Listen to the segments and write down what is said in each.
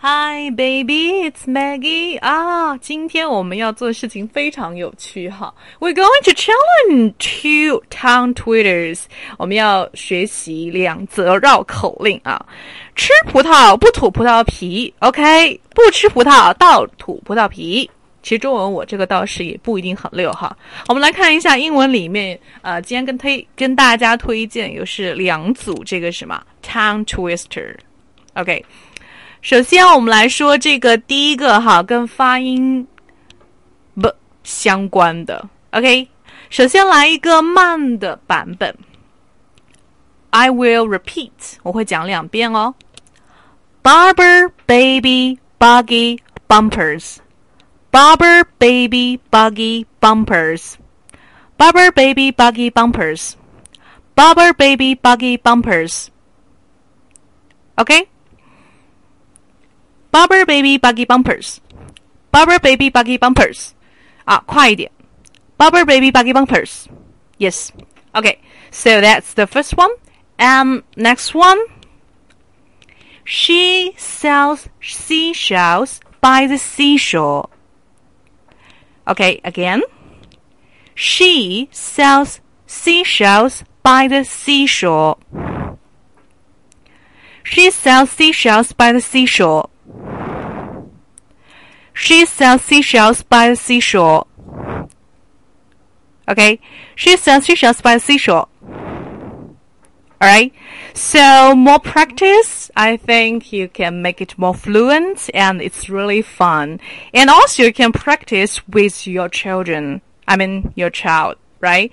Hi, baby, it's Maggie. 啊，今天我们要做的事情非常有趣哈。We're going to challenge two town twisters. 我们要学习两则绕口令啊。吃葡萄不吐葡萄皮，OK？不吃葡萄倒吐葡萄皮。其实中文我这个倒是也不一定很溜哈。我们来看一下英文里面，呃，今天跟推跟大家推荐又是两组这个什么 town twister，OK？首先，我们来说这个第一个哈，跟发音不相关的。OK，首先来一个慢的版本。I will repeat，我会讲两遍哦。Barber baby buggy bumpers。Barber baby buggy bumpers. Barber baby buggy bumpers. Barber baby buggy bumpers. OK。Barber baby buggy bumpers, Barber baby buggy bumpers，啊，快一点，Barber baby buggy bumpers. Yes. Okay. So that's the first one. And next one. She sells seashells by the seashore. Okay, again. She sells seashells by the seashore. She sells seashells by the seashore. She sells seashells by the seashore. Okay, she sells seashells by the seashore. Alright, so more practice, I think you can make it more fluent and it's really fun. And also you can practice with your children. I mean, your child, right?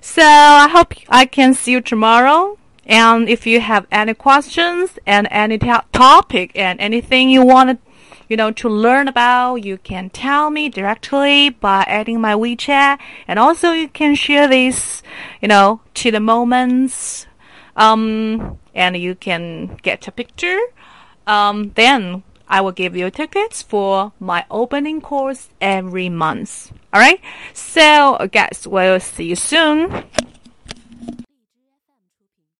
So I hope I can see you tomorrow. And if you have any questions and any topic and anything you want to you know, to learn about, you can tell me directly by adding my WeChat. And also you can share this, you know, to the moments. Um, and you can get a picture. Um, then I will give you tickets for my opening course every month. Alright? So, guys, we'll see you soon.